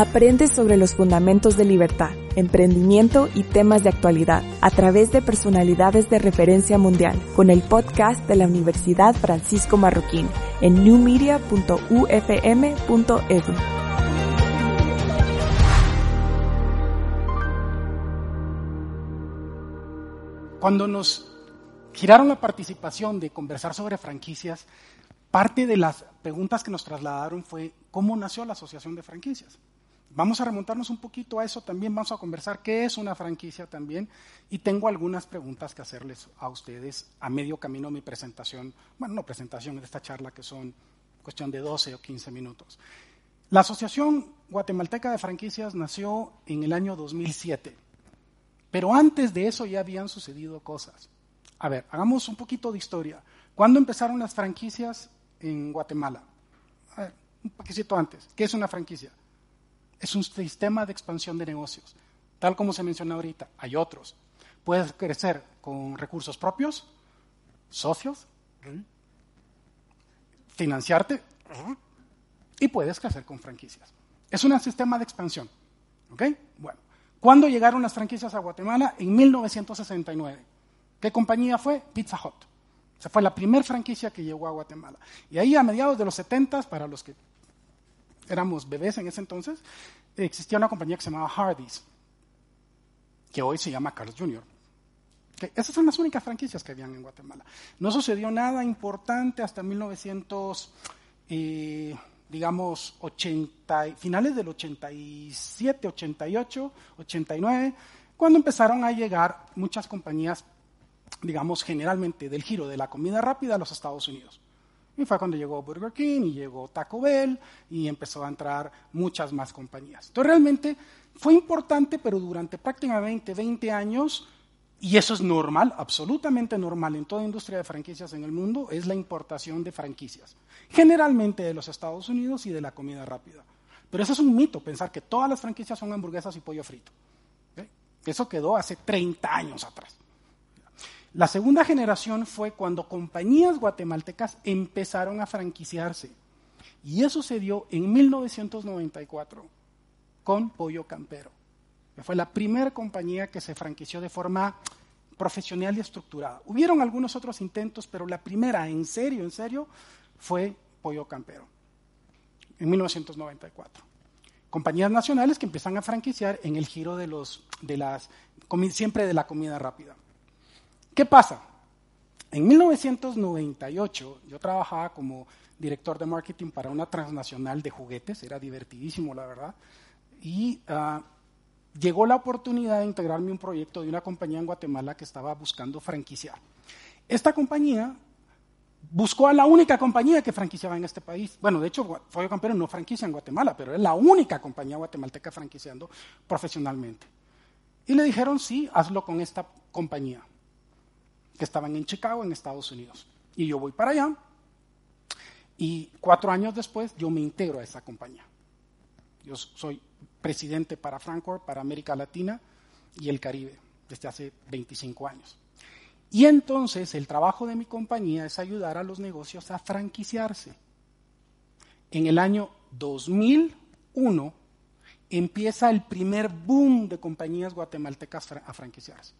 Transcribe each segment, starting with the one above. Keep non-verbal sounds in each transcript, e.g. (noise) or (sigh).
Aprende sobre los fundamentos de libertad, emprendimiento y temas de actualidad a través de personalidades de referencia mundial con el podcast de la Universidad Francisco Marroquín en newmedia.ufm.edu. Cuando nos giraron la participación de conversar sobre franquicias, parte de las preguntas que nos trasladaron fue cómo nació la Asociación de Franquicias. Vamos a remontarnos un poquito a eso también, vamos a conversar qué es una franquicia también y tengo algunas preguntas que hacerles a ustedes a medio camino de mi presentación, bueno, no presentación de esta charla que son cuestión de 12 o 15 minutos. La Asociación Guatemalteca de Franquicias nació en el año 2007, pero antes de eso ya habían sucedido cosas. A ver, hagamos un poquito de historia. ¿Cuándo empezaron las franquicias en Guatemala? A ver, un poquito antes. ¿Qué es una franquicia? Es un sistema de expansión de negocios. Tal como se menciona ahorita, hay otros. Puedes crecer con recursos propios, socios, financiarte y puedes crecer con franquicias. Es un sistema de expansión. ¿Ok? Bueno, ¿cuándo llegaron las franquicias a Guatemala? En 1969. ¿Qué compañía fue? Pizza Hut. O fue la primera franquicia que llegó a Guatemala. Y ahí a mediados de los 70, para los que éramos bebés en ese entonces, existía una compañía que se llamaba Hardee's, que hoy se llama Carlos Jr. esas son las únicas franquicias que habían en Guatemala. No sucedió nada importante hasta 1900, eh, digamos, 80, finales del 87, 88, 89, cuando empezaron a llegar muchas compañías, digamos, generalmente del giro de la comida rápida a los Estados Unidos. Y fue cuando llegó Burger King y llegó Taco Bell y empezó a entrar muchas más compañías. Entonces realmente fue importante, pero durante prácticamente 20 años, y eso es normal, absolutamente normal en toda industria de franquicias en el mundo, es la importación de franquicias. Generalmente de los Estados Unidos y de la comida rápida. Pero eso es un mito, pensar que todas las franquicias son hamburguesas y pollo frito. Eso quedó hace 30 años atrás. La segunda generación fue cuando compañías guatemaltecas empezaron a franquiciarse. Y eso se dio en 1994 con Pollo Campero, que fue la primera compañía que se franquició de forma profesional y estructurada. Hubieron algunos otros intentos, pero la primera, en serio, en serio, fue Pollo Campero, en 1994. Compañías nacionales que empiezan a franquiciar en el giro de los, de las, siempre de la comida rápida. ¿Qué pasa? En 1998 yo trabajaba como director de marketing para una transnacional de juguetes, era divertidísimo la verdad, y ah, llegó la oportunidad de integrarme un proyecto de una compañía en Guatemala que estaba buscando franquiciar. Esta compañía buscó a la única compañía que franquiciaba en este país. Bueno, de hecho, Follo Campero no franquicia en Guatemala, pero es la única compañía guatemalteca franquiciando profesionalmente. Y le dijeron, sí, hazlo con esta compañía que estaban en Chicago, en Estados Unidos. Y yo voy para allá y cuatro años después yo me integro a esa compañía. Yo soy presidente para Frankfurt, para América Latina y el Caribe desde hace 25 años. Y entonces el trabajo de mi compañía es ayudar a los negocios a franquiciarse. En el año 2001 empieza el primer boom de compañías guatemaltecas a franquiciarse.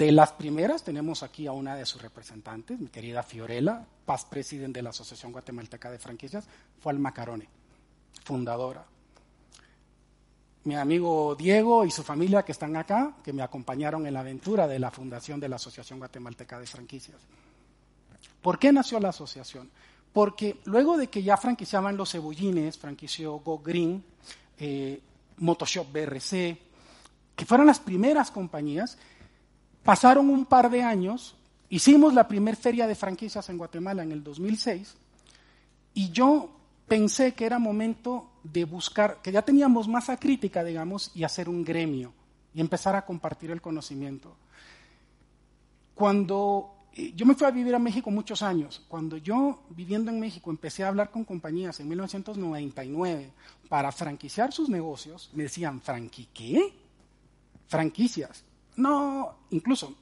De las primeras tenemos aquí a una de sus representantes, mi querida Fiorella, paz presidente de la Asociación Guatemalteca de Franquicias, fue al Macarone, fundadora. Mi amigo Diego y su familia que están acá, que me acompañaron en la aventura de la fundación de la Asociación Guatemalteca de Franquicias. ¿Por qué nació la asociación? Porque luego de que ya franquiciaban los cebollines, franquició Go Green, eh, Motoshop BRC, que fueron las primeras compañías, Pasaron un par de años, hicimos la primera feria de franquicias en Guatemala en el 2006 y yo pensé que era momento de buscar, que ya teníamos masa crítica, digamos, y hacer un gremio y empezar a compartir el conocimiento. Cuando eh, yo me fui a vivir a México muchos años, cuando yo viviendo en México empecé a hablar con compañías en 1999 para franquiciar sus negocios, me decían, ¿franqui qué? Franquicias. No, incluso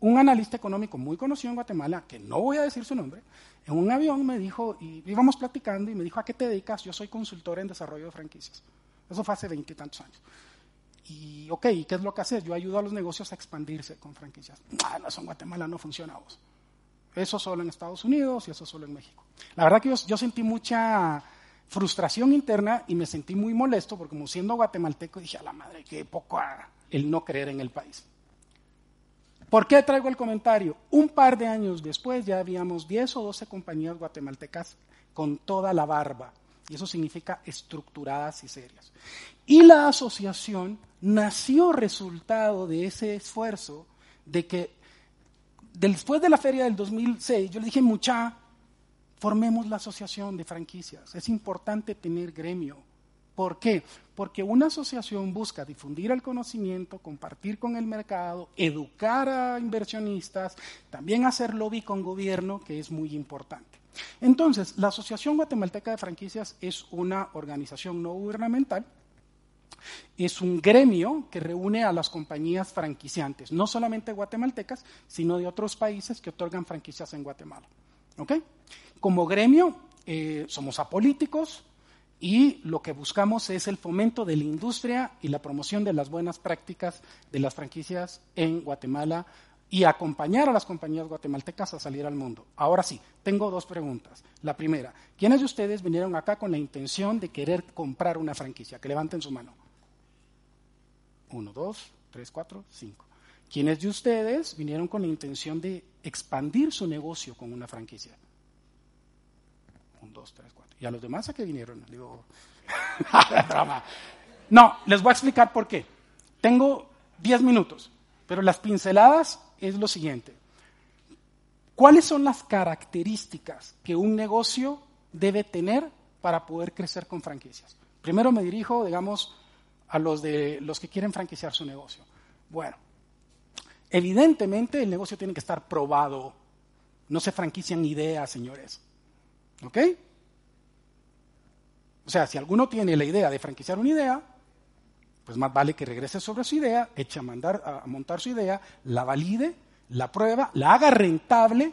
un analista económico muy conocido en Guatemala, que no voy a decir su nombre, en un avión me dijo, y íbamos platicando, y me dijo, ¿a qué te dedicas? Yo soy consultor en desarrollo de franquicias. Eso fue hace veintitantos años. Y, ok, ¿qué es lo que haces? Yo ayudo a los negocios a expandirse con franquicias. Ah, no, eso en Guatemala no funcionamos. Eso solo en Estados Unidos y eso solo en México. La verdad que yo, sentí mucha frustración interna y me sentí muy molesto porque como siendo guatemalteco dije, a la madre, qué poco el no creer en el país. ¿Por qué traigo el comentario? Un par de años después ya habíamos 10 o 12 compañías guatemaltecas con toda la barba. Y eso significa estructuradas y serias. Y la asociación nació resultado de ese esfuerzo de que después de la feria del 2006, yo le dije, mucha, formemos la asociación de franquicias. Es importante tener gremio. ¿Por qué? Porque una asociación busca difundir el conocimiento, compartir con el mercado, educar a inversionistas, también hacer lobby con gobierno, que es muy importante. Entonces, la Asociación Guatemalteca de Franquicias es una organización no gubernamental, es un gremio que reúne a las compañías franquiciantes, no solamente guatemaltecas, sino de otros países que otorgan franquicias en Guatemala. Como gremio, eh, somos apolíticos y lo que buscamos es el fomento de la industria y la promoción de las buenas prácticas de las franquicias en Guatemala y acompañar a las compañías guatemaltecas a salir al mundo. Ahora sí, tengo dos preguntas. La primera, ¿quiénes de ustedes vinieron acá con la intención de querer comprar una franquicia? Que levanten su mano. Uno, dos, tres, cuatro, cinco. ¿Quiénes de ustedes vinieron con la intención de expandir su negocio con una franquicia? Un, dos, tres, cuatro. ¿Y a los demás a qué vinieron? Digo, (laughs) no, les voy a explicar por qué. Tengo diez minutos, pero las pinceladas es lo siguiente. ¿Cuáles son las características que un negocio debe tener para poder crecer con franquicias? Primero me dirijo, digamos, a los de los que quieren franquiciar su negocio. Bueno, evidentemente el negocio tiene que estar probado. No se franquician ideas, señores. ¿Ok? O sea, si alguno tiene la idea de franquiciar una idea, pues más vale que regrese sobre su idea, eche a, mandar, a montar su idea, la valide, la prueba, la haga rentable,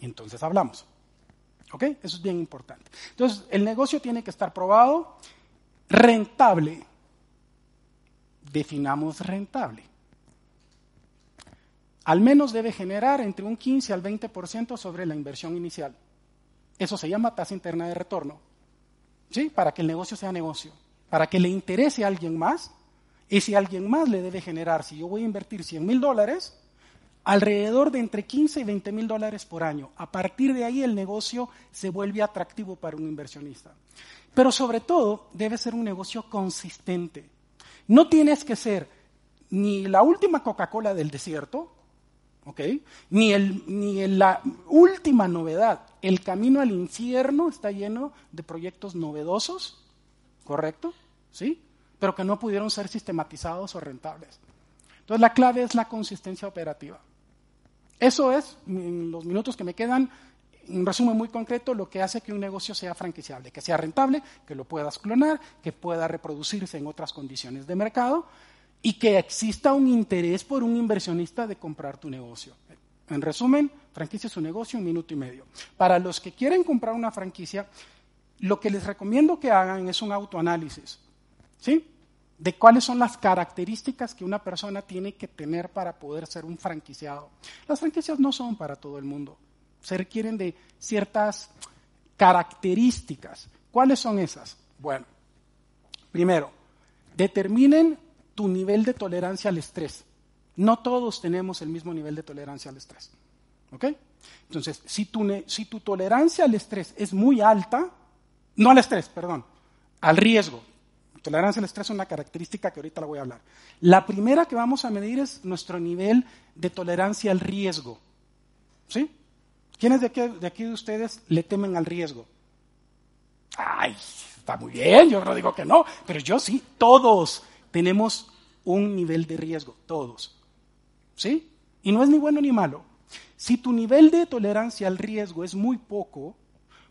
y entonces hablamos. ¿Ok? Eso es bien importante. Entonces, el negocio tiene que estar probado, rentable. Definamos rentable. Al menos debe generar entre un 15 al 20% sobre la inversión inicial. Eso se llama tasa interna de retorno. ¿Sí? Para que el negocio sea negocio. Para que le interese a alguien más, y si alguien más le debe generar, si yo voy a invertir 100 mil dólares, alrededor de entre 15 y 20 mil dólares por año. A partir de ahí el negocio se vuelve atractivo para un inversionista. Pero sobre todo debe ser un negocio consistente. No tienes que ser ni la última Coca-Cola del desierto, Ni, el, ni la última novedad. El camino al infierno está lleno de proyectos novedosos, ¿correcto? ¿Sí? pero que no pudieron ser sistematizados o rentables. Entonces la clave es la consistencia operativa. Eso es, en los minutos que me quedan, un resumen muy concreto, lo que hace que un negocio sea franquiciable, que sea rentable, que lo puedas clonar, que pueda reproducirse en otras condiciones de mercado y que exista un interés por un inversionista de comprar tu negocio. En resumen, franquicia es un negocio, un minuto y medio. Para los que quieren comprar una franquicia, lo que les recomiendo que hagan es un autoanálisis. ¿Sí? De cuáles son las características que una persona tiene que tener para poder ser un franquiciado. Las franquicias no son para todo el mundo. Se requieren de ciertas características. ¿Cuáles son esas? Bueno, primero, determinen tu nivel de tolerancia al estrés. No todos tenemos el mismo nivel de tolerancia al estrés. ¿Ok? Entonces, si tu, si tu tolerancia al estrés es muy alta, no al estrés, perdón, al riesgo, Tolerancia al estrés es una característica que ahorita la voy a hablar. La primera que vamos a medir es nuestro nivel de tolerancia al riesgo. ¿Sí? ¿Quiénes de aquí, de aquí de ustedes le temen al riesgo? Ay, está muy bien, yo no digo que no, pero yo sí, todos tenemos un nivel de riesgo, todos. ¿Sí? Y no es ni bueno ni malo. Si tu nivel de tolerancia al riesgo es muy poco,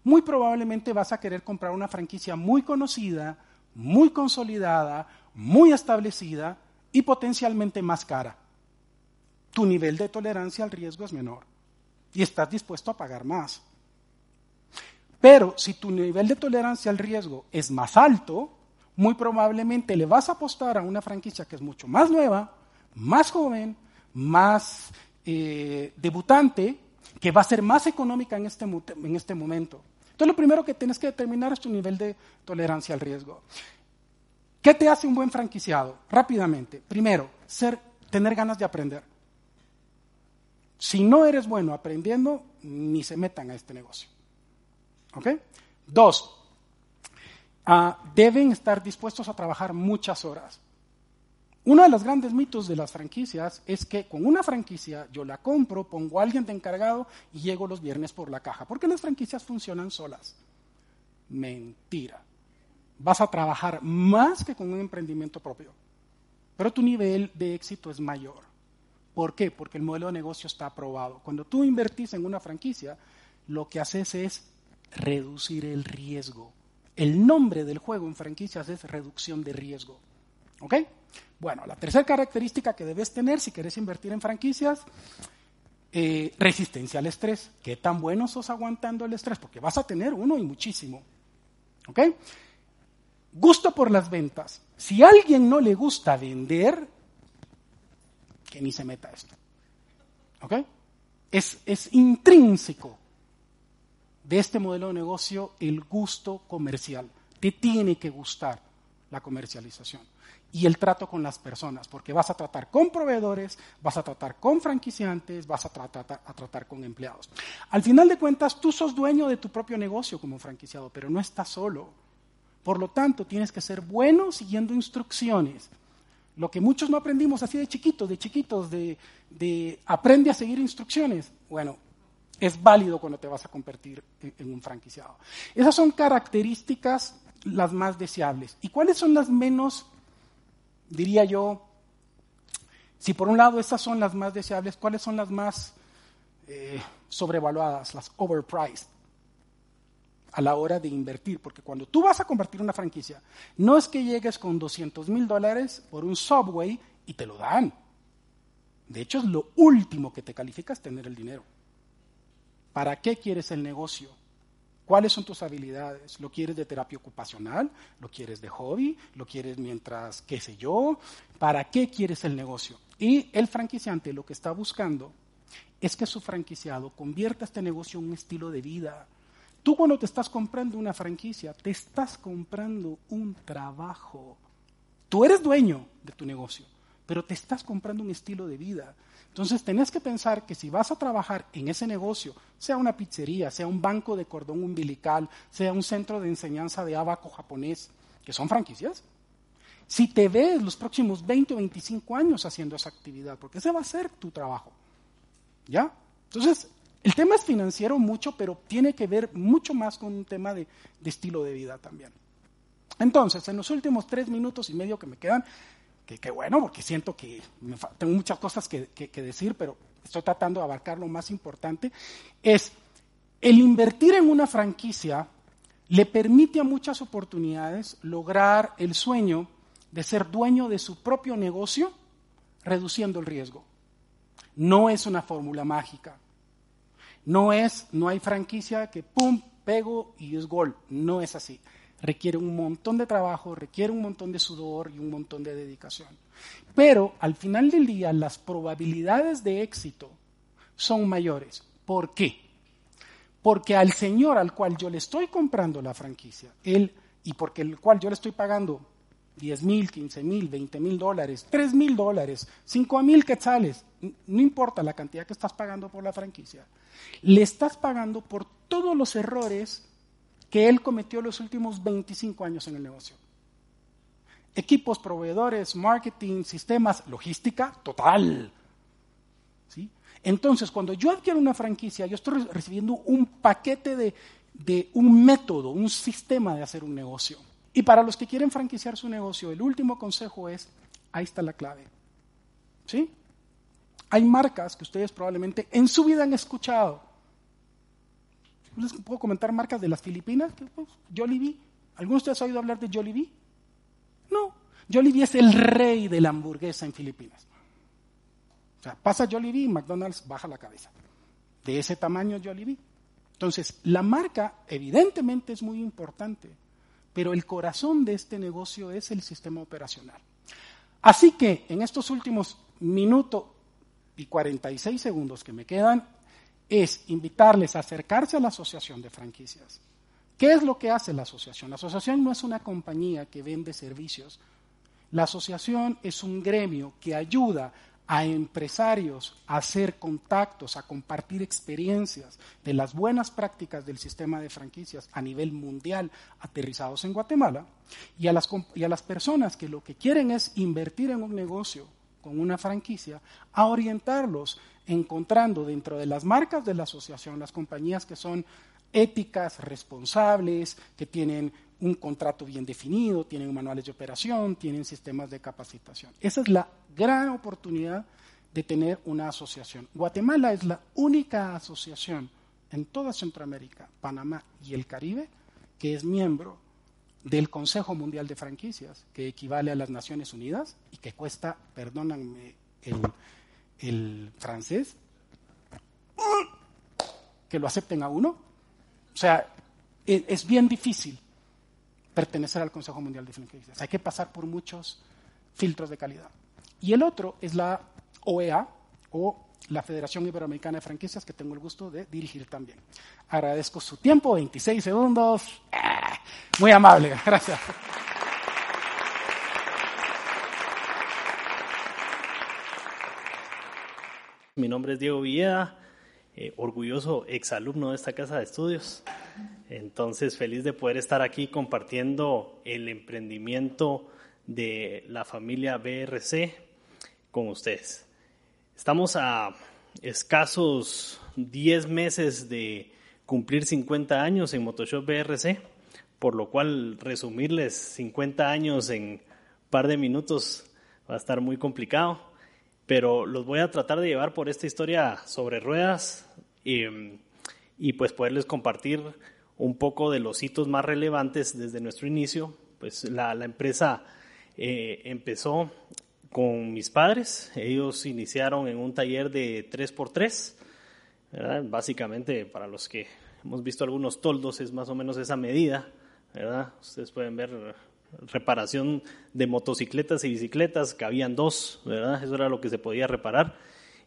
muy probablemente vas a querer comprar una franquicia muy conocida, muy consolidada, muy establecida y potencialmente más cara. tu nivel de tolerancia al riesgo es menor y estás dispuesto a pagar más. Pero si tu nivel de tolerancia al riesgo es más alto, muy probablemente le vas a apostar a una franquicia que es mucho más nueva, más joven, más eh, debutante, que va a ser más económica en este, en este momento. Entonces lo primero que tienes que determinar es tu nivel de tolerancia al riesgo. ¿Qué te hace un buen franquiciado? Rápidamente. Primero, ser, tener ganas de aprender. Si no eres bueno aprendiendo, ni se metan a este negocio. ¿Ok? Dos, ah, deben estar dispuestos a trabajar muchas horas. Uno de los grandes mitos de las franquicias es que con una franquicia yo la compro, pongo a alguien de encargado y llego los viernes por la caja, porque las franquicias funcionan solas. Mentira. Vas a trabajar más que con un emprendimiento propio, pero tu nivel de éxito es mayor. ¿Por qué? Porque el modelo de negocio está aprobado. Cuando tú invertís en una franquicia, lo que haces es reducir el riesgo. El nombre del juego en franquicias es reducción de riesgo. ¿Ok? Bueno, la tercera característica que debes tener si quieres invertir en franquicias, eh, resistencia al estrés. ¿Qué tan bueno sos aguantando el estrés? Porque vas a tener uno y muchísimo. ¿Ok? Gusto por las ventas. Si a alguien no le gusta vender, que ni se meta esto. ¿Ok? Es, es intrínseco de este modelo de negocio el gusto comercial. Te tiene que gustar la comercialización y el trato con las personas, porque vas a tratar con proveedores, vas a tratar con franquiciantes, vas a tratar, a tratar con empleados. Al final de cuentas, tú sos dueño de tu propio negocio como franquiciado, pero no estás solo. Por lo tanto, tienes que ser bueno siguiendo instrucciones. Lo que muchos no aprendimos así de chiquitos, de chiquitos, de, de aprende a seguir instrucciones. Bueno, es válido cuando te vas a convertir en, un franquiciado. Esas son características las más deseables. ¿Y cuáles son las menos diría yo, si por un lado estas son las más deseables, ¿cuáles son las más eh, sobrevaluadas, las overpriced? a la hora de invertir, porque cuando tú vas a convertir una franquicia, no es que llegues con 200 mil dólares por un subway y te lo dan. De hecho, es lo último que te califica es tener el dinero. ¿Para qué quieres el negocio? ¿Cuáles son tus habilidades? ¿Lo quieres de terapia ocupacional? ¿Lo quieres de hobby? ¿Lo quieres mientras, qué sé yo? ¿Para qué quieres el negocio? Y el franquiciante lo que está buscando es que su franquiciado convierta este negocio en un estilo de vida. Tú cuando te estás comprando una franquicia, te estás comprando un trabajo. Tú eres dueño de tu negocio, pero te estás comprando un estilo de vida. Entonces tenés que pensar que si vas a trabajar en ese negocio, sea una pizzería, sea un banco de cordón umbilical, sea un centro de enseñanza de abaco japonés, que son franquicias, si te ves los próximos 20 o 25 años haciendo esa actividad, porque ese va a ser tu trabajo. ¿Ya? Entonces, el tema es financiero mucho, pero tiene que ver mucho más con un tema de, de estilo de vida también. Entonces, en los últimos tres minutos y medio que me quedan, que, bueno, porque siento que tengo muchas cosas que, decir, pero estoy tratando de abarcar lo más importante, es el invertir en una franquicia le permite a muchas oportunidades lograr el sueño de ser dueño de su propio negocio, reduciendo el riesgo. No es una fórmula mágica. No es, no hay franquicia que pum, pego y es gol. No es así requiere un montón de trabajo, requiere un montón de sudor y un montón de dedicación. Pero al final del día las probabilidades de éxito son mayores. ¿Por qué? Porque al señor al cual yo le estoy comprando la franquicia, él, y porque el cual yo le estoy pagando 10 mil, 15 mil, 20 mil dólares, 3 mil dólares, 5 mil quetzales, no importa la cantidad que estás pagando por la franquicia, le estás pagando por todos los errores que él cometió los últimos 25 años en el negocio. Equipos, proveedores, marketing, sistemas, logística, total. ¿Sí? Entonces, cuando yo adquiero una franquicia, yo estoy recibiendo un paquete de, de un método, un sistema de hacer un negocio. Y para los que quieren franquiciar su negocio, el último consejo es, ahí está la clave. ¿Sí? Hay marcas que ustedes probablemente en su vida han escuchado, les puedo comentar marcas de las Filipinas, pues, Jollibee. ¿Alguno de ustedes ha oído hablar de Jollibee? No. Jollibee es el rey de la hamburguesa en Filipinas. sea, pasa Jollibee y McDonald's baja la cabeza. De ese tamaño Jollibee. Entonces, la marca evidentemente es muy importante, pero el corazón de este negocio es el sistema operacional. Así que en estos últimos minutos y 46 segundos que me quedan, es invitarles a acercarse a la asociación de franquicias. ¿Qué es lo que hace la asociación? La asociación no es una compañía que vende servicios. La asociación es un gremio que ayuda a empresarios a hacer contactos, a compartir experiencias de las buenas prácticas del sistema de franquicias a nivel mundial aterrizados en Guatemala y a las, y a las personas que lo que quieren es invertir en un negocio con una franquicia, a orientarlos encontrando dentro de las marcas de la asociación las compañías que son éticas, responsables, que tienen un contrato bien definido, tienen manuales de operación, tienen sistemas de capacitación. Esa es la gran oportunidad de tener una asociación. Guatemala es la única asociación en toda Centroamérica, Panamá y el Caribe que es miembro del Consejo Mundial de Franquicias, que equivale a las Naciones Unidas y que cuesta, perdónenme el, francés, que lo acepten a uno. O sea, e, es bien difícil pertenecer al Consejo Mundial de Franquicias. Hay que pasar por muchos filtros de calidad. Y el otro es la OEA, o la Federación Iberoamericana de Franquicias, que tengo el gusto de dirigir también. Agradezco su tiempo, 26 segundos. Ah, muy amable, (laughs) gracias. Mi nombre es Diego Villeda, eh, orgulloso exalumno de esta casa de estudios. Entonces, feliz de poder estar aquí compartiendo el emprendimiento de la familia BRC con ustedes. Estamos a escasos 10 meses de cumplir 50 años en Motoshop BRC, por lo cual resumirles 50 años en un par de minutos va a estar muy complicado, pero los voy a tratar de llevar por esta historia sobre ruedas y pues poderles compartir un poco de los hitos más relevantes desde nuestro inicio. Pues la, empresa eh, empezó con mis padres. Ellos iniciaron en un taller de 3x3. Básicamente, para los que hemos visto algunos toldos, es más o menos esa medida. ¿verdad? Ustedes pueden ver reparación de motocicletas y bicicletas, que habían dos, ¿verdad? Eso era lo que se podía reparar.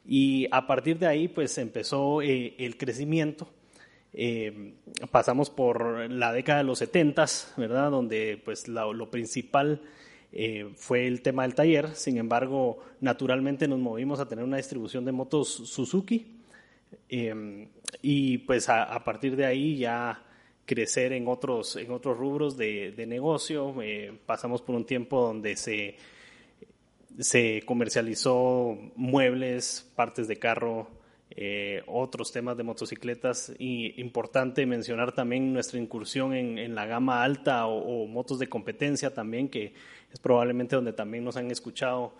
Y a partir de ahí, pues empezó eh, el crecimiento eh, pasamos por la década de los 70, ¿verdad? Donde pues lo, principal eh, fue el tema del taller. Sin embargo, naturalmente nos movimos a tener una distribución de motos Suzuki. Y pues a, partir de ahí ya crecer en otros, en otros rubros de, de negocio. pasamos por un tiempo donde se, se comercializó muebles, partes de carro, eh, otros temas de motocicletas. Y importante mencionar también nuestra incursión en, la gama alta o, motos de competencia también, que es probablemente donde también nos han escuchado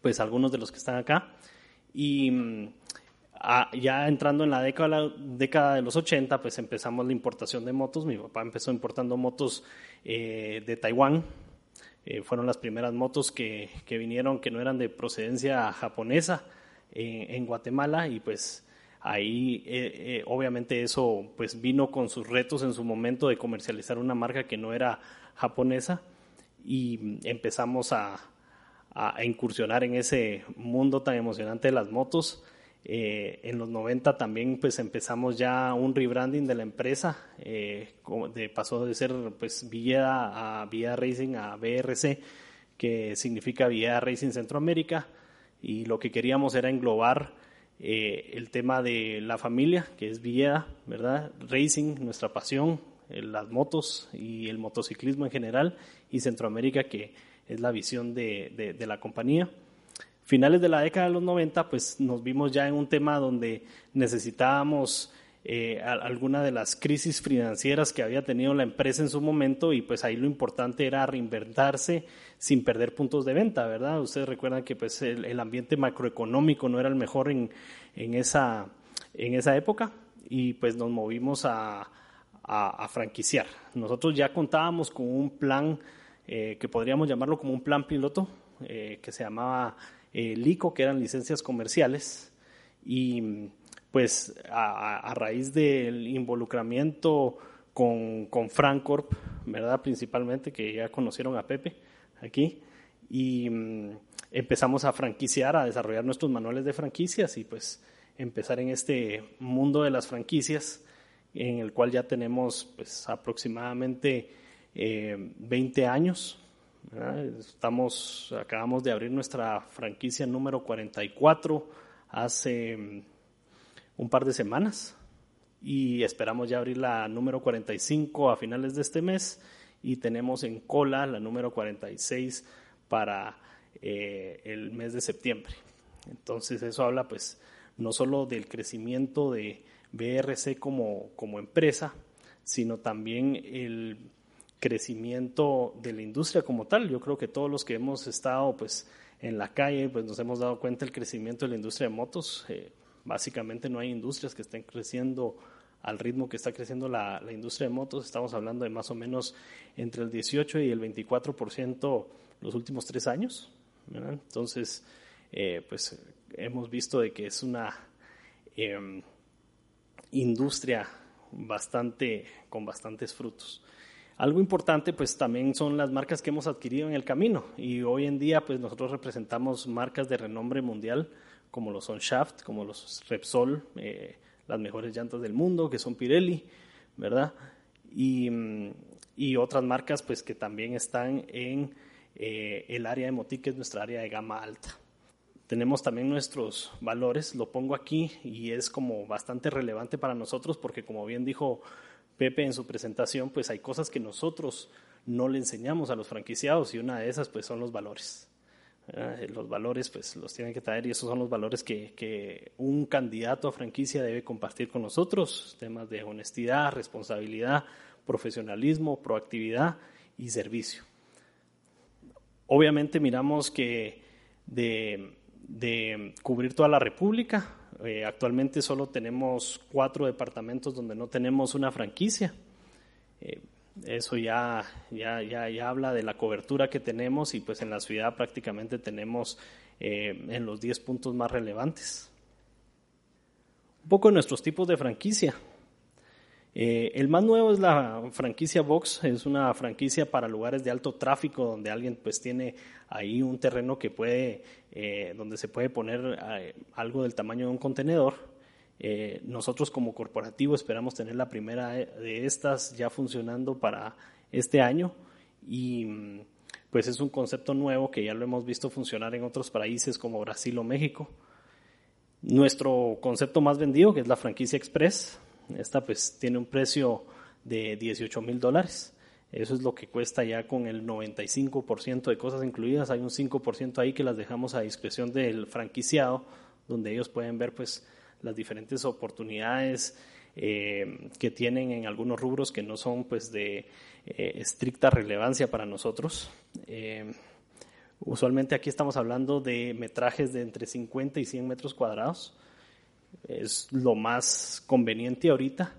pues algunos de los que están acá. Y ya entrando en la década, década de los 80, pues empezamos la importación de motos. Mi papá empezó importando motos eh, de Taiwán. Eh, fueron las primeras motos que, que vinieron que no eran de procedencia japonesa en, Guatemala y pues ahí eh, eh, obviamente eso pues vino con sus retos en su momento de comercializar una marca que no era japonesa y empezamos a, a incursionar en ese mundo tan emocionante de las motos. Eh, en los 90 también pues empezamos ya un rebranding de la empresa, de, pasó de ser pues Villeda a Villeda Racing a BRC, que significa Villeda Racing Centroamérica y lo que queríamos era englobar eh, el tema de la familia, que es Villeda, ¿verdad? Racing, nuestra pasión, eh, las motos y el motociclismo en general, y Centroamérica, que es la visión de, de, la compañía. Finales de la década de los 90, pues nos vimos ya en un tema donde necesitábamos eh, alguna de las crisis financieras que había tenido la empresa en su momento y pues ahí lo importante era reinventarse sin perder puntos de venta, ¿verdad? Ustedes recuerdan que pues el, ambiente macroeconómico no era el mejor en, en, esa, en esa época y pues nos movimos a, a, franquiciar. Nosotros ya contábamos con un plan eh, que podríamos llamarlo como un plan piloto eh, que se llamaba eh, LICO, que eran licencias comerciales, y pues a, raíz del involucramiento con, con Francorp, ¿verdad? Principalmente, que ya conocieron a Pepe aquí, y mm, empezamos a franquiciar, a desarrollar nuestros manuales de franquicias y pues empezar en este mundo de las franquicias, en el cual ya tenemos pues aproximadamente 20 eh, Estamos, acabamos de abrir nuestra franquicia número 44 hace mm, un par de semanas y esperamos ya abrir la número 45 a finales de este mes y tenemos en cola la número 46 para eh, el mes de septiembre. Entonces eso habla pues no solo del crecimiento de BRC como, como empresa, sino también el crecimiento de la industria como tal. Yo creo que todos los que hemos estado pues en la calle pues nos hemos dado cuenta del crecimiento de la industria de motos. Eh, básicamente no hay industrias que estén creciendo al ritmo que está creciendo la, la, industria de motos. Estamos hablando de más o menos entre el 18 y el 24% los últimos tres años. Entonces, eh, pues hemos visto de que es una em, industria bastante, con bastantes frutos. Algo importante pues también son las marcas que hemos adquirido en el camino y hoy en día pues nosotros representamos marcas de renombre mundial como los son Shaft, como los Repsol, eh, las mejores llantas del mundo que son Pirelli, ¿verdad? Y, y otras marcas pues que también están en eh, el área de Moti, que es nuestra área de gama alta. Tenemos también nuestros valores, lo pongo aquí y es como bastante relevante para nosotros porque como bien dijo Pepe en su presentación, pues hay cosas que nosotros no le enseñamos a los franquiciados y una de esas pues son los valores. Los valores pues los tienen que traer y esos son los valores que, que un candidato a franquicia debe compartir con nosotros, temas de honestidad, responsabilidad, profesionalismo, proactividad y servicio. Obviamente miramos que de, de cubrir toda la República, eh, actualmente solo tenemos cuatro departamentos donde no tenemos una franquicia. Eh, eso ya, ya, ya, ya, habla de la cobertura que tenemos y pues en la ciudad prácticamente tenemos eh, en los 10 puntos más relevantes. Un poco de nuestros tipos de franquicia. El más nuevo es la franquicia Vox, es una franquicia para lugares de alto tráfico donde alguien pues tiene ahí un terreno que puede, eh, donde se puede poner eh, algo del tamaño de un contenedor. Eh, nosotros como corporativo esperamos tener la primera de estas ya funcionando para este año y pues es un concepto nuevo que ya lo hemos visto funcionar en otros países como Brasil o México. Nuestro concepto más vendido, que es la franquicia Express, esta pues tiene un precio de 18 mil dólares. Eso es lo que cuesta ya con el 95% de cosas incluidas. Hay un 5% ahí que las dejamos a discreción del franquiciado, donde ellos pueden ver pues las diferentes oportunidades eh, que tienen en algunos rubros que no son pues de eh, estricta relevancia para nosotros. Eh, usualmente aquí estamos hablando de metrajes de entre 50 y 100 metros cuadrados. Es lo más conveniente ahorita.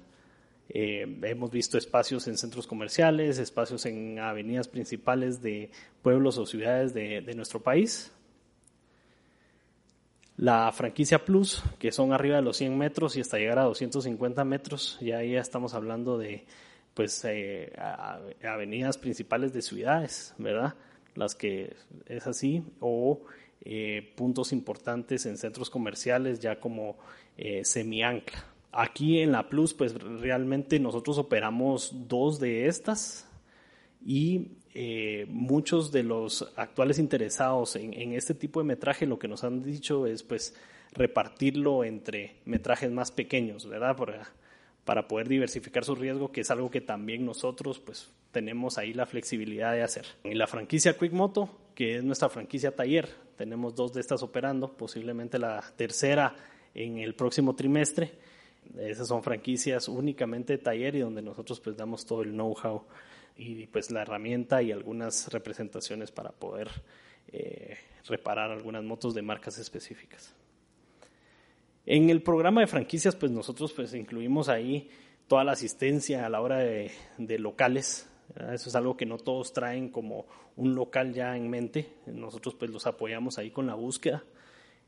Eh, hemos visto espacios en centros comerciales, espacios en avenidas principales de pueblos o ciudades de, nuestro país. La franquicia Plus, que son arriba de los 100 metros y hasta llegar a 250 metros, ya ahí estamos hablando de pues eh, avenidas principales de ciudades, ¿verdad? Las que es así, o eh, puntos importantes en centros comerciales ya como semi-ancla. Aquí en la Plus, pues realmente nosotros operamos dos de estas y eh, muchos de los actuales interesados en, este tipo de metraje lo que nos han dicho es pues repartirlo entre metrajes más pequeños, ¿verdad? Para, para poder diversificar su riesgo, que es algo que también nosotros pues tenemos ahí la flexibilidad de hacer. En la franquicia Quick Moto, que es nuestra franquicia taller, tenemos dos de estas operando, posiblemente la tercera en el próximo trimestre esas son franquicias únicamente de taller y donde nosotros pues damos todo el know-how y pues la herramienta y algunas representaciones para poder eh, reparar algunas motos de marcas específicas. En el programa de franquicias pues nosotros pues incluimos ahí toda la asistencia a la hora de, locales, Eso es algo que no todos traen como un local ya en mente. Nosotros pues los apoyamos ahí con la búsqueda.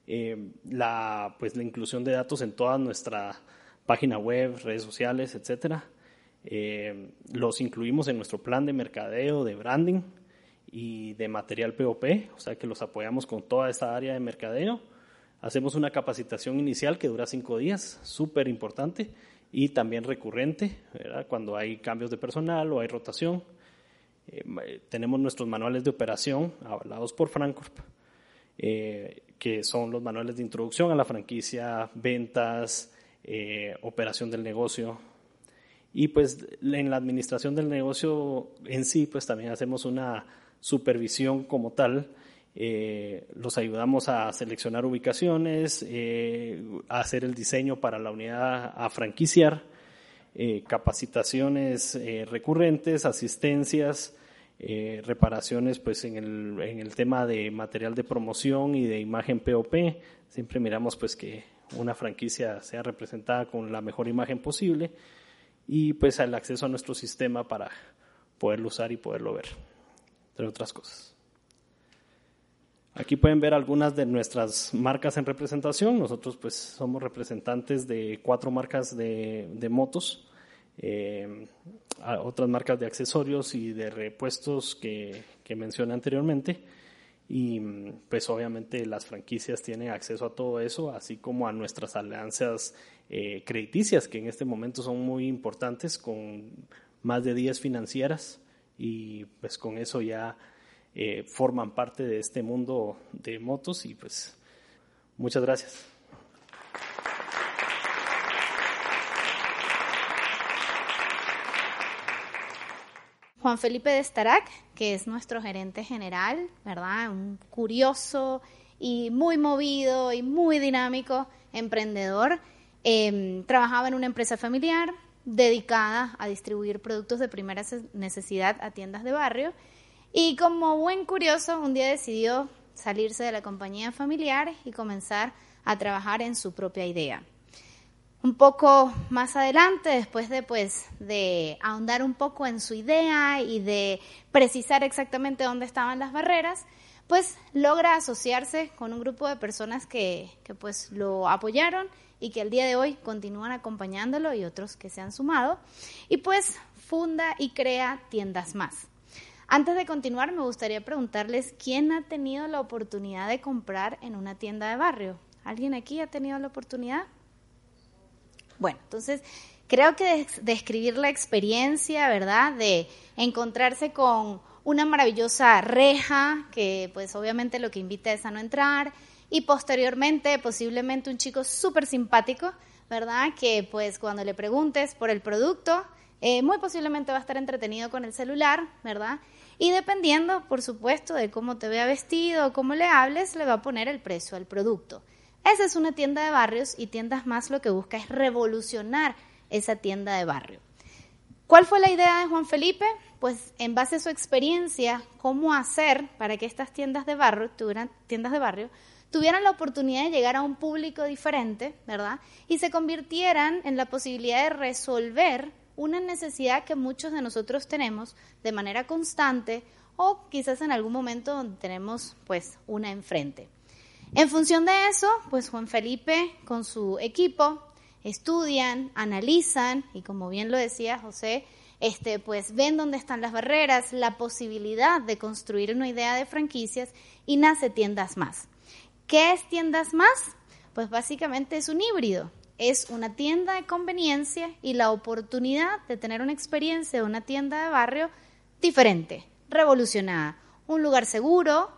Eh, la, pues, la inclusión de datos en toda nuestra página web, redes sociales, etcétera. Eh, los incluimos en nuestro plan de mercadeo, de branding y de material POP, o sea que los apoyamos con toda esta área de mercadeo. Hacemos una capacitación inicial que dura cinco días, súper importante, y también recurrente, cuando hay cambios de personal o hay rotación. Eh, tenemos nuestros manuales de operación avalados por Francorp, eh, que son los manuales de introducción a la franquicia, ventas, eh, operación del negocio. Y pues en la administración del negocio en sí, pues también hacemos una supervisión como tal. Eh, los ayudamos a seleccionar ubicaciones, eh, a hacer el diseño para la unidad a franquiciar, capacitaciones recurrentes, asistencias, reparaciones pues en el, en el tema de material de promoción y de imagen POP. Siempre miramos pues que una franquicia sea representada con la mejor imagen posible y pues el acceso a nuestro sistema para poderlo usar y poderlo ver, entre otras cosas. Aquí pueden ver algunas de nuestras marcas en representación. Nosotros pues somos representantes de cuatro marcas de, motos, eh, otras marcas de accesorios y de repuestos que, que mencioné anteriormente y pues obviamente las franquicias tienen acceso a todo eso, así como a nuestras alianzas eh, crediticias, que en este momento son muy importantes, con más de 10 financieras, y pues con eso ya eh, forman parte de este mundo de motos y pues muchas gracias. Juan Felipe de Starac, que es nuestro gerente general, ¿verdad? Un curioso y muy movido y muy dinámico emprendedor. Em, trabajaba en una empresa familiar dedicada a distribuir productos de primera necesidad a tiendas de barrio y como buen curioso un día decidió salirse de la compañía familiar y comenzar a trabajar en su propia idea un poco más adelante, después de, pues, de ahondar un poco en su idea y de precisar exactamente dónde estaban las barreras, pues logra asociarse con un grupo de personas que, que pues lo apoyaron y que al día de hoy continúan acompañándolo y otros que se han sumado y pues funda y crea tiendas más. Antes de continuar, me gustaría preguntarles quién ha tenido la oportunidad de comprar en una tienda de barrio. ¿Alguien aquí ha tenido la oportunidad? Bueno, entonces creo que describir la experiencia, ¿verdad? De encontrarse con una maravillosa reja, que pues obviamente lo que invita es a no entrar, y posteriormente posiblemente un chico súper simpático, ¿verdad? Que pues cuando le preguntes por el producto, eh, muy posiblemente va a estar entretenido con el celular, ¿verdad? Y dependiendo, por supuesto, de cómo te vea vestido o cómo le hables, le va a poner el precio al producto. Esa es una tienda de barrios y Tiendas Más lo que busca es revolucionar esa tienda de barrio. ¿Cuál fue la idea de Juan Felipe? Pues en base a su experiencia, cómo hacer para que estas tiendas de barrio tiendas de barrio, tuvieran la oportunidad de llegar a un público diferente, ¿verdad? Y se convirtieran en la posibilidad de resolver una necesidad que muchos de nosotros tenemos de manera constante o quizás en algún momento donde tenemos pues una enfrente. En función de eso, pues Juan Felipe con su equipo estudian, analizan y como bien lo decía José, este, pues ven dónde están las barreras, la posibilidad de construir una idea de franquicias y nace Tiendas Más. ¿Qué es Tiendas Más? Pues básicamente es un híbrido. Es una tienda de conveniencia y la oportunidad de tener una experiencia de una tienda de barrio diferente, revolucionada. Un lugar seguro,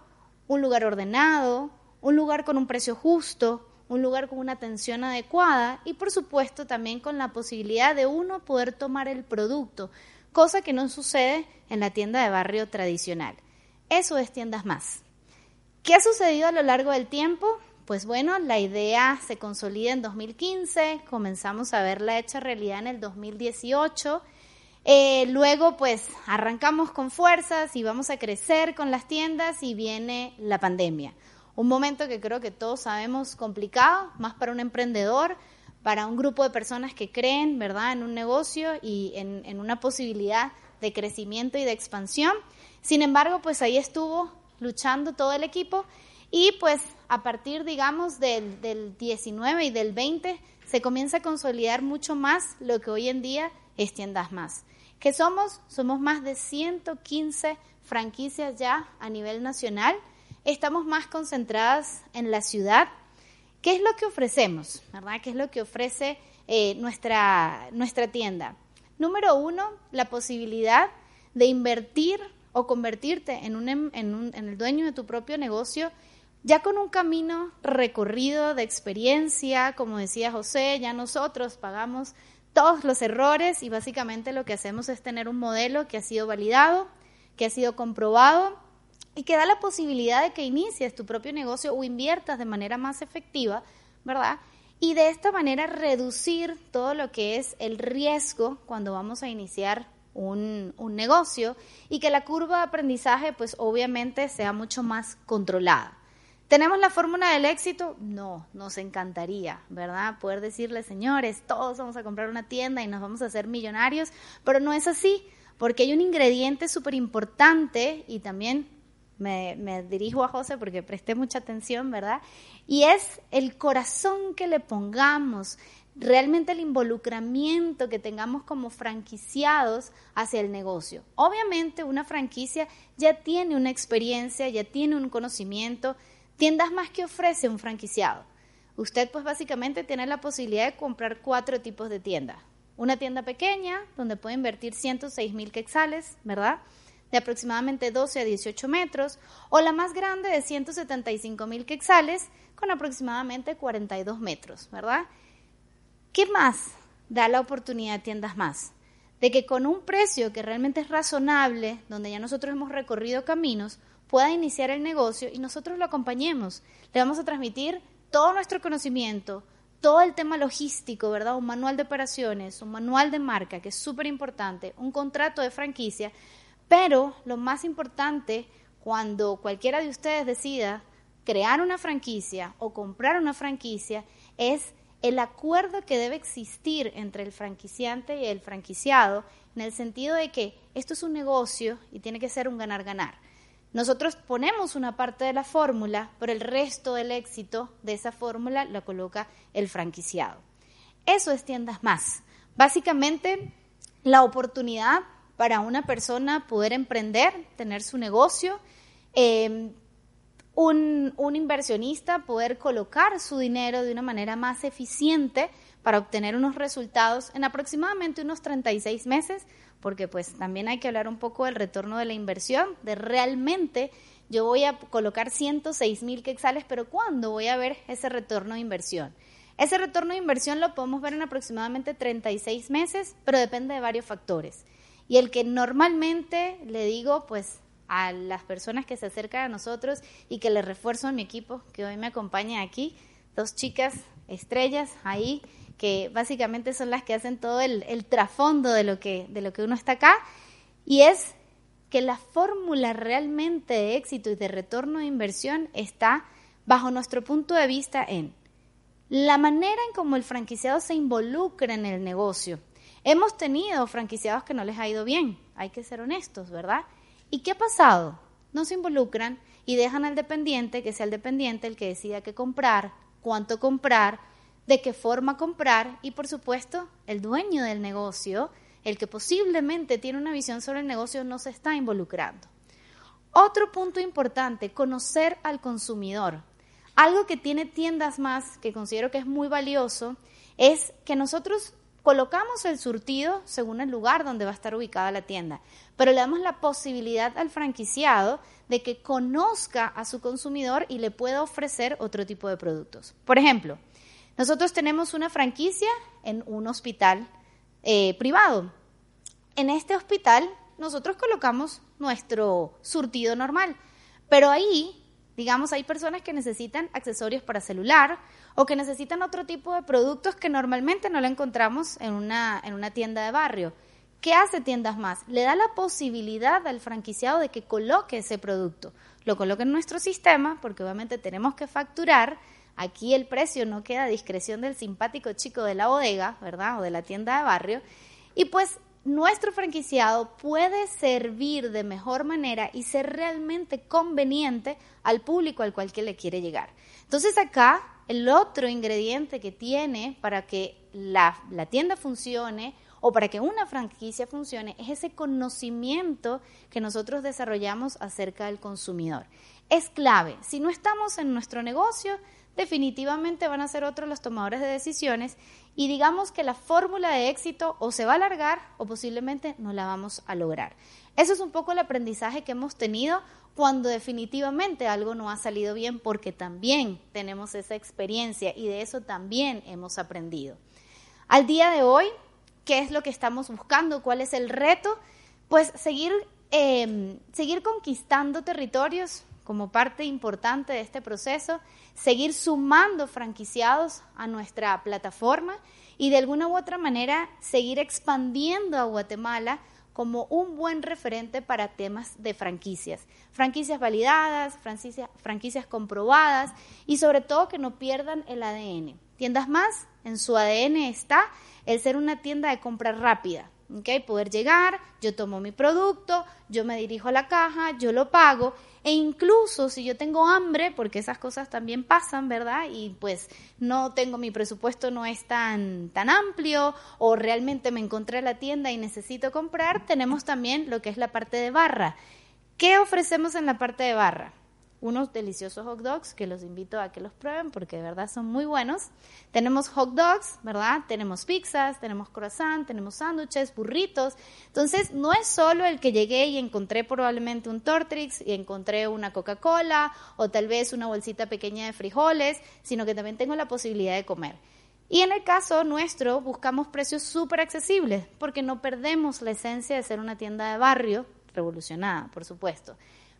un lugar ordenado, un lugar con un precio justo, un lugar con una atención adecuada y por supuesto también con la posibilidad de uno poder tomar el producto, cosa que no sucede en la tienda de barrio tradicional. Eso es tiendas más. ¿Qué ha sucedido a lo largo del tiempo? Pues bueno, la idea se consolida en 2015, comenzamos a verla hecha realidad en el 2018. Eh, luego, pues arrancamos con fuerzas y vamos a crecer con las tiendas y viene la pandemia. Un momento que creo que todos sabemos complicado, más para un emprendedor, para un grupo de personas que creen, ¿verdad?, en un negocio y en, una posibilidad de crecimiento y de expansión. Sin embargo, pues ahí estuvo luchando todo el equipo y pues a partir, digamos, del, del 19 y del 20 se comienza a consolidar mucho más lo que hoy en día es tiendas más. ¿Qué somos? Somos más de 115 franquicias ya a nivel nacional. Estamos más concentradas en la ciudad. ¿Qué es lo que ofrecemos? ¿Verdad? ¿Qué es lo que ofrece eh, nuestra, nuestra tienda? Número uno, la posibilidad de invertir o convertirte en, un, en, en el dueño de tu propio negocio ya con un camino recorrido de experiencia, como decía José, ya nosotros pagamos todos los errores y básicamente lo que hacemos es tener un modelo que ha sido validado, que ha sido comprobado y que da la posibilidad de que inicies tu propio negocio o inviertas de manera más efectiva, ¿verdad? Y de esta manera reducir todo lo que es el riesgo cuando vamos a iniciar un, un negocio y que la curva de aprendizaje pues obviamente sea mucho más controlada. ¿Tenemos la fórmula del éxito? No, nos encantaría, ¿verdad? Poder decirle, señores, todos vamos a comprar una tienda y nos vamos a hacer millonarios, pero no es así, porque hay un ingrediente súper importante y también me, me, dirijo a José porque presté mucha atención, ¿verdad? Y es el corazón que le pongamos, realmente el involucramiento que tengamos como franquiciados hacia el negocio. Obviamente una franquicia ya tiene una experiencia, ya tiene un conocimiento, Tiendas más que ofrece un franquiciado. Usted pues básicamente tiene la posibilidad de comprar cuatro tipos de tiendas. Una tienda pequeña, donde puede invertir 106 mil quetzales, ¿verdad? De aproximadamente 12 a 18 metros. O la más grande de 175 mil quetzales, con aproximadamente 42 metros, ¿verdad? ¿Qué más da la oportunidad de tiendas más? De que con un precio que realmente es razonable, donde ya nosotros hemos recorrido caminos, pueda iniciar el negocio y nosotros lo acompañemos. Le vamos a transmitir todo nuestro conocimiento, todo el tema logístico, ¿verdad? Un manual de operaciones, un manual de marca, que es súper importante, un contrato de franquicia, pero lo más importante, cuando cualquiera de ustedes decida crear una franquicia o comprar una franquicia, es el acuerdo que debe existir entre el franquiciante y el franquiciado, en el sentido de que esto es un negocio y tiene que ser un ganar-ganar. Nosotros ponemos una parte de la fórmula, pero el resto del éxito de esa fórmula lo coloca el franquiciado. Eso es tiendas más. Básicamente, la oportunidad para una persona poder emprender, tener su negocio, un, un, inversionista poder colocar su dinero de una manera más eficiente para obtener unos resultados en aproximadamente unos 36 meses porque pues también hay que hablar un poco del retorno de la inversión, de realmente yo voy a colocar 106 mil quexales, pero ¿cuándo voy a ver ese retorno de inversión? Ese retorno de inversión lo podemos ver en aproximadamente 36 meses, pero depende de varios factores. Y el que normalmente le digo, pues a las personas que se acercan a nosotros y que le refuerzo a mi equipo, que hoy me acompaña aquí, dos chicas estrellas ahí que básicamente son las que hacen todo el, el trasfondo de lo, que, de lo que uno está acá, y es que la fórmula realmente de éxito y de retorno de inversión está bajo nuestro punto de vista en la manera en cómo el franquiciado se involucra en el negocio. Hemos tenido franquiciados que no les ha ido bien, hay que ser honestos, ¿verdad? ¿Y qué ha pasado? No se involucran y dejan al dependiente que sea el dependiente el que decida qué comprar, cuánto comprar, de qué forma comprar y por supuesto el dueño del negocio, el que posiblemente tiene una visión sobre el negocio, no se está involucrando. Otro punto importante, conocer al consumidor. Algo que tiene tiendas más, que considero que es muy valioso, es que nosotros colocamos el surtido según el lugar donde va a estar ubicada la tienda, pero le damos la posibilidad al franquiciado de que conozca a su consumidor y le pueda ofrecer otro tipo de productos. Por ejemplo, nosotros tenemos una franquicia en un hospital eh, privado. En este hospital nosotros colocamos nuestro surtido normal, pero ahí, digamos, hay personas que necesitan accesorios para celular o que necesitan otro tipo de productos que normalmente no lo encontramos en una, en una tienda de barrio. ¿Qué hace Tiendas Más? Le da la posibilidad al franquiciado de que coloque ese producto. Lo coloque en nuestro sistema, porque obviamente tenemos que facturar, Aquí el precio no queda a discreción del simpático chico de la bodega, ¿verdad? O de la tienda de barrio. Y pues nuestro franquiciado puede servir de mejor manera y ser realmente conveniente al público al cual que le quiere llegar. Entonces acá el otro ingrediente que tiene para que la, la tienda funcione o para que una franquicia funcione es ese conocimiento que nosotros desarrollamos acerca del consumidor. Es clave. Si no estamos en nuestro negocio, definitivamente van a ser otros los tomadores de decisiones y digamos que la fórmula de éxito o se va a alargar o posiblemente no la vamos a lograr. Eso es un poco el aprendizaje que hemos tenido cuando definitivamente algo no ha salido bien porque también tenemos esa experiencia y de eso también hemos aprendido. Al día de hoy, ¿qué es lo que estamos buscando? ¿Cuál es el reto? Pues seguir, eh, seguir conquistando territorios, como parte importante de este proceso, seguir sumando franquiciados a nuestra plataforma y de alguna u otra manera seguir expandiendo a Guatemala como un buen referente para temas de franquicias. Franquicias validadas, franquicias, franquicias comprobadas y sobre todo que no pierdan el ADN. Tiendas más, en su ADN está el ser una tienda de compra rápida, ¿okay? Poder llegar, yo tomo mi producto, yo me dirijo a la caja, yo lo pago e incluso si yo tengo hambre, porque esas cosas también pasan, ¿verdad? Y pues no tengo mi presupuesto no es tan tan amplio o realmente me encontré en la tienda y necesito comprar, tenemos también lo que es la parte de barra. ¿Qué ofrecemos en la parte de barra? Unos deliciosos hot dogs que los invito a que los prueben porque de verdad son muy buenos. Tenemos hot dogs, ¿verdad? Tenemos pizzas, tenemos croissant, tenemos sándwiches, burritos. Entonces, no es solo el que llegué y encontré probablemente un Tortrix y encontré una Coca-Cola o tal vez una bolsita pequeña de frijoles, sino que también tengo la posibilidad de comer. Y en el caso nuestro, buscamos precios súper accesibles porque no perdemos la esencia de ser una tienda de barrio revolucionada, por supuesto.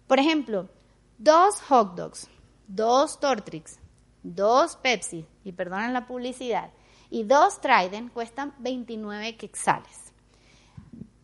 Por ejemplo, dos hot dogs, dos Tortrix, dos Pepsi, y perdonen la publicidad, y dos Trident cuestan 29 quexales.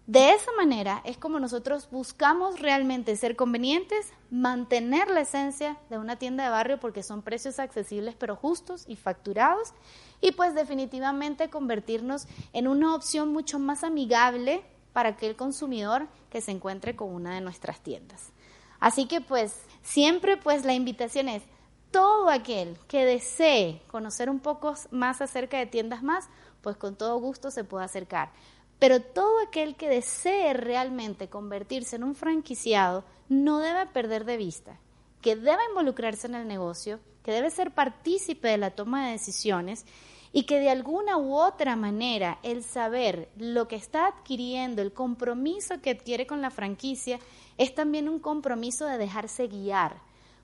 De esa manera es como nosotros buscamos realmente ser convenientes, mantener la esencia de una tienda de barrio porque son precios accesibles pero justos y facturados y pues definitivamente convertirnos en una opción mucho más amigable para aquel consumidor que se encuentre con una de nuestras tiendas. Así que pues siempre pues la invitación es todo aquel que desee conocer un poco más acerca de tiendas más, pues con todo gusto se puede acercar. Pero todo aquel que desee realmente convertirse en un franquiciado no debe perder de vista que debe involucrarse en el negocio, que debe ser partícipe de la toma de decisiones y que de alguna u otra manera el saber lo que está adquiriendo, el compromiso que adquiere con la franquicia, es también un compromiso de dejarse guiar.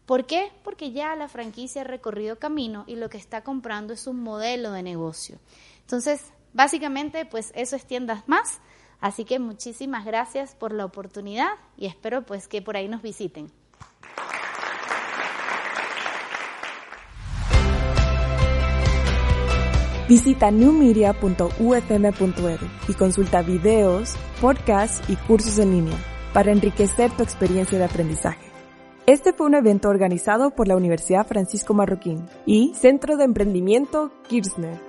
¿Por qué? Porque ya la franquicia ha recorrido camino y lo que está comprando es un modelo de negocio. Entonces, básicamente, pues eso es tiendas más. Así que muchísimas gracias por la oportunidad y espero pues que por ahí nos visiten. Visita newmedia.ufm.edu y consulta videos, podcasts y cursos en línea para enriquecer tu experiencia de aprendizaje. Este fue un evento organizado por la Universidad Francisco Marroquín y Centro de Emprendimiento Kirchner.